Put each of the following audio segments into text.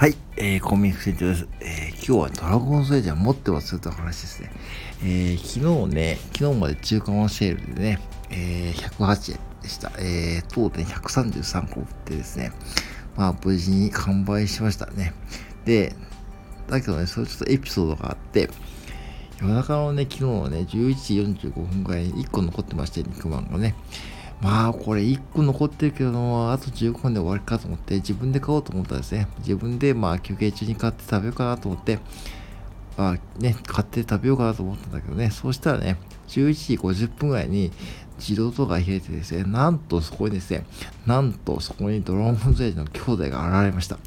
はい、えー、コンビニ船長です。えー、今日はドラゴンスレイジャー持ってますよという話ですね。えー、昨日ね、昨日まで中華のセールでね、えー、108円でした。えー、当店133個売ってですね、まあ、無事に完売しましたね。で、だけどね、それちょっとエピソードがあって、夜中のね、昨日のね、11時45分ぐらいに1個残ってまして、肉まんがね。まあ、これ1個残ってるけど、あと15分で終わりかと思って、自分で買おうと思ったんですね。自分で、まあ、休憩中に買って食べようかなと思って、まあね、買って食べようかなと思ったんだけどね、そうしたらね、11時50分ぐらいに自動ドアが開いてですね、なんとそこにですね、なんとそこにドラゴンズエイジの兄弟が現れました。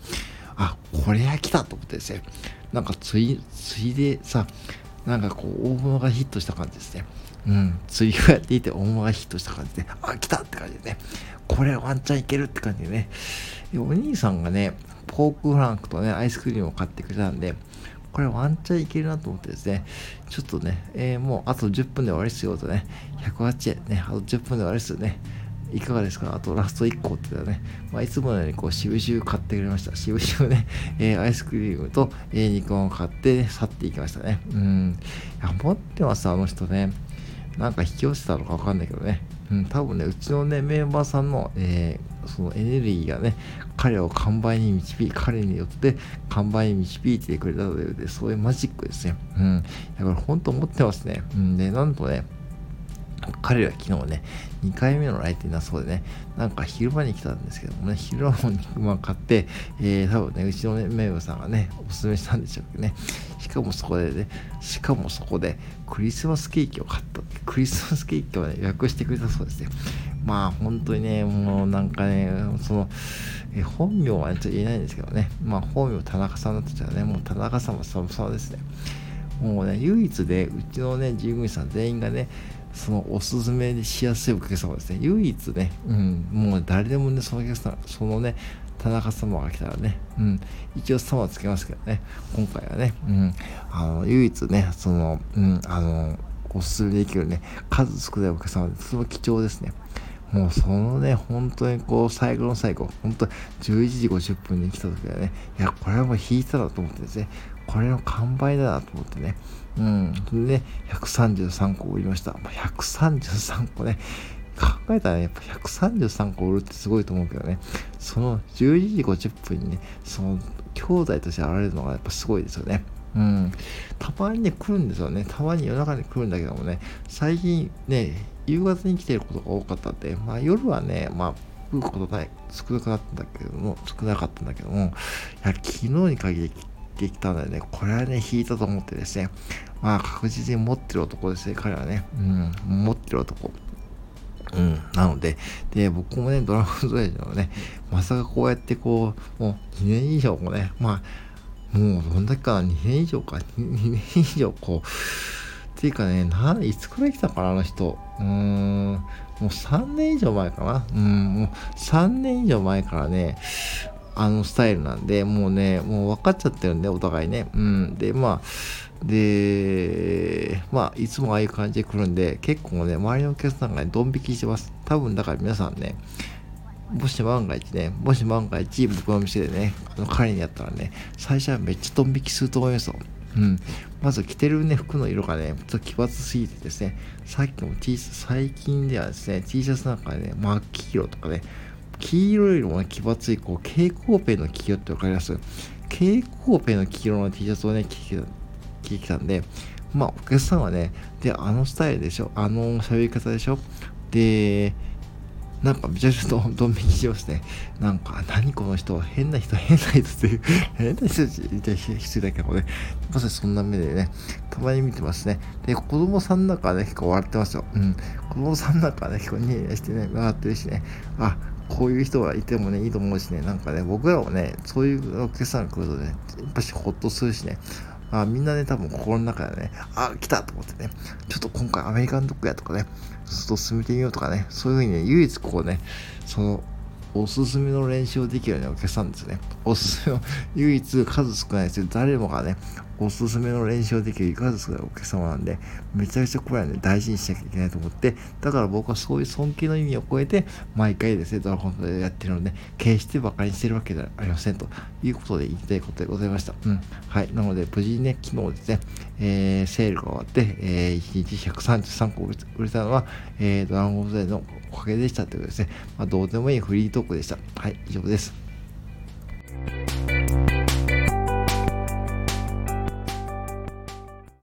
あ、これは来たと思ってですね、なんかつい、ついでさ、なんかこう、大物がヒットした感じですね。うん、釣りをやっていて大物がヒットした感じで、あ、来たって感じでね、これワンチャンいけるって感じでね、でお兄さん。がね、ポークフランクとね、アイスクリームを買ってくれたん。で、これワンチャンいけるなと思ってですね、ちょっとね、えー、もうあと10分で終わりですよとね、108円ね、あと10分で終わりですよね。いかがですかあとラスト1個って言ったらね、まあ、いつものようにこう、しぶしぶ買ってくれました。しぶしぶね、えー、アイスクリームと、えー、肉を買って、ね、去っていきましたね。うん。いや、持ってます、あの人ね。なんか引き寄せたのかわかんないけどね。うん、多分ね、うちのね、メンバーさんの、えー、そのエネルギーがね、彼を完売に導き、彼によって完売に導いてくれたというで、そういうマジックですね。うん。だから本当思ってますね。うん。で、なんとね、彼は昨日ね、2回目の来店だそうでね、なんか昼間に来たんですけどもね、昼間も肉まん買って、えー、多分ね、うちのね、メイブさんがね、おすすめしたんでしょうけどね、しかもそこでね、しかもそこでクリスマスケーキを買ったって。クリスマスケーキをね、予約してくれたそうですね。まあ、本当にね、もうなんかね、その、え本名は、ね、ちょっと言えないんですけどね、まあ、本名田中さんだったらね、もう田中様様様ですね。もうね、唯一で、うちのね、従業員さん全員がね、そのおすすめしやすいお客様ですね。唯一ね、うん、もう誰でもね、そのお客さん、そのね、田中様が来たらね、うん、一応様つけますけどね、今回はね、うん、あの、唯一ね、その、うん、あの、おすすめできるね、数少ないお客様で、とても貴重ですね。もうそのね、本当にこう、最後の最後、本当11時50分に来た時はね、いや、これはもう引いただと思ってですね、これの完売だなと思ってね、うん、それで、133個売りました。133個ね、考えたら、ね、やっぱ133個売るってすごいと思うけどね、その11時50分にね、その兄弟として現れるのがやっぱすごいですよね。うん。たまにね、来るんですよね。たまに夜中に来るんだけどもね、最近ね、夕方に来てることが多かったんで、まあ夜はね、まあ、来ることない、少なくなったんだけども、少なかったんだけども、いや、昨日に限りてきたのでね、これはね、引いたと思ってですね、まあ確実に持ってる男ですね、彼はね。うん、持ってる男。うん、なので、で、僕もね、ドラゴンズエイジのね、まさかこうやってこう、もう2年以上もね、まあ、もうどんだけかな、2年以上か、2年以上こう、っていうかね、ないつくらい来たかな、あの人。うーん、もう3年以上前かな。うん、もう3年以上前からね、あのスタイルなんで、もうね、もう分かっちゃってるんで、お互いね。うん。で、まあ、で、まあ、いつもああいう感じで来るんで、結構ね、周りのお客さんがね、ドン引きしてます。多分、だから皆さんね、もし万が一ね、もし万が一僕の店でね、あの彼にやったらね、最初はめっちゃドン引きすると思いますよ。うん。まず着てるね、服の色がね、ちょっと奇抜すぎてですね、さっきも T シャツ、最近ではですね、T シャツなんかね、真っ黄色とかね、黄色よりも、ね、奇抜い、こう、蛍光ペンの黄色ってわかります？蛍光ペンの黄色の T シャツをね、着てきたんで、まあ、お客さんはね、で、あのスタイルでしょ？あの喋り方でしょ？で、なんかめちゃくちゃドン引きしますね。なんか、何この人、変な人、変な人っていう、変な人って失礼だけどね、まさにそんな目でね、たまに見てますね。で、子供さんなんかね、結構笑ってますよ。うん。子供さんなんかね、結構ニヤニヤしてね、笑ってるしね、あ、こういう人がいてもね、いいと思うしね、なんかね、僕らもね、そういうお客さんが来るとね、やっぱしほっとするしね、あみんなね、多分心の中でね、あ、来たと思ってね、ちょっと今回アメリカンドッグやとかね、ちょっと進めてみようとかね、そういうふうにね、唯一こうね、その、おすすめの練習をできるようなお客さんですね。おすすめを唯一数少ないですよ。誰もがね、おすすめの練習できるいかがですか？お客様なんで、めちゃくちゃこれはね、大事にしなきゃいけないと思って、だから僕はそういう尊敬の意味を超えて、毎回ですね、ドラゴンズでやってるので、決して馬鹿にしてるわけではありませんということで言いたいことでございました。うん。はい。なので、無事にね、昨日ですね、えー、セールが終わって、えー、1日133個売れたのは、えー、ドラゴンズのおかげでしたということですね。まあ、どうでもいいフリートークでした。はい、以上です。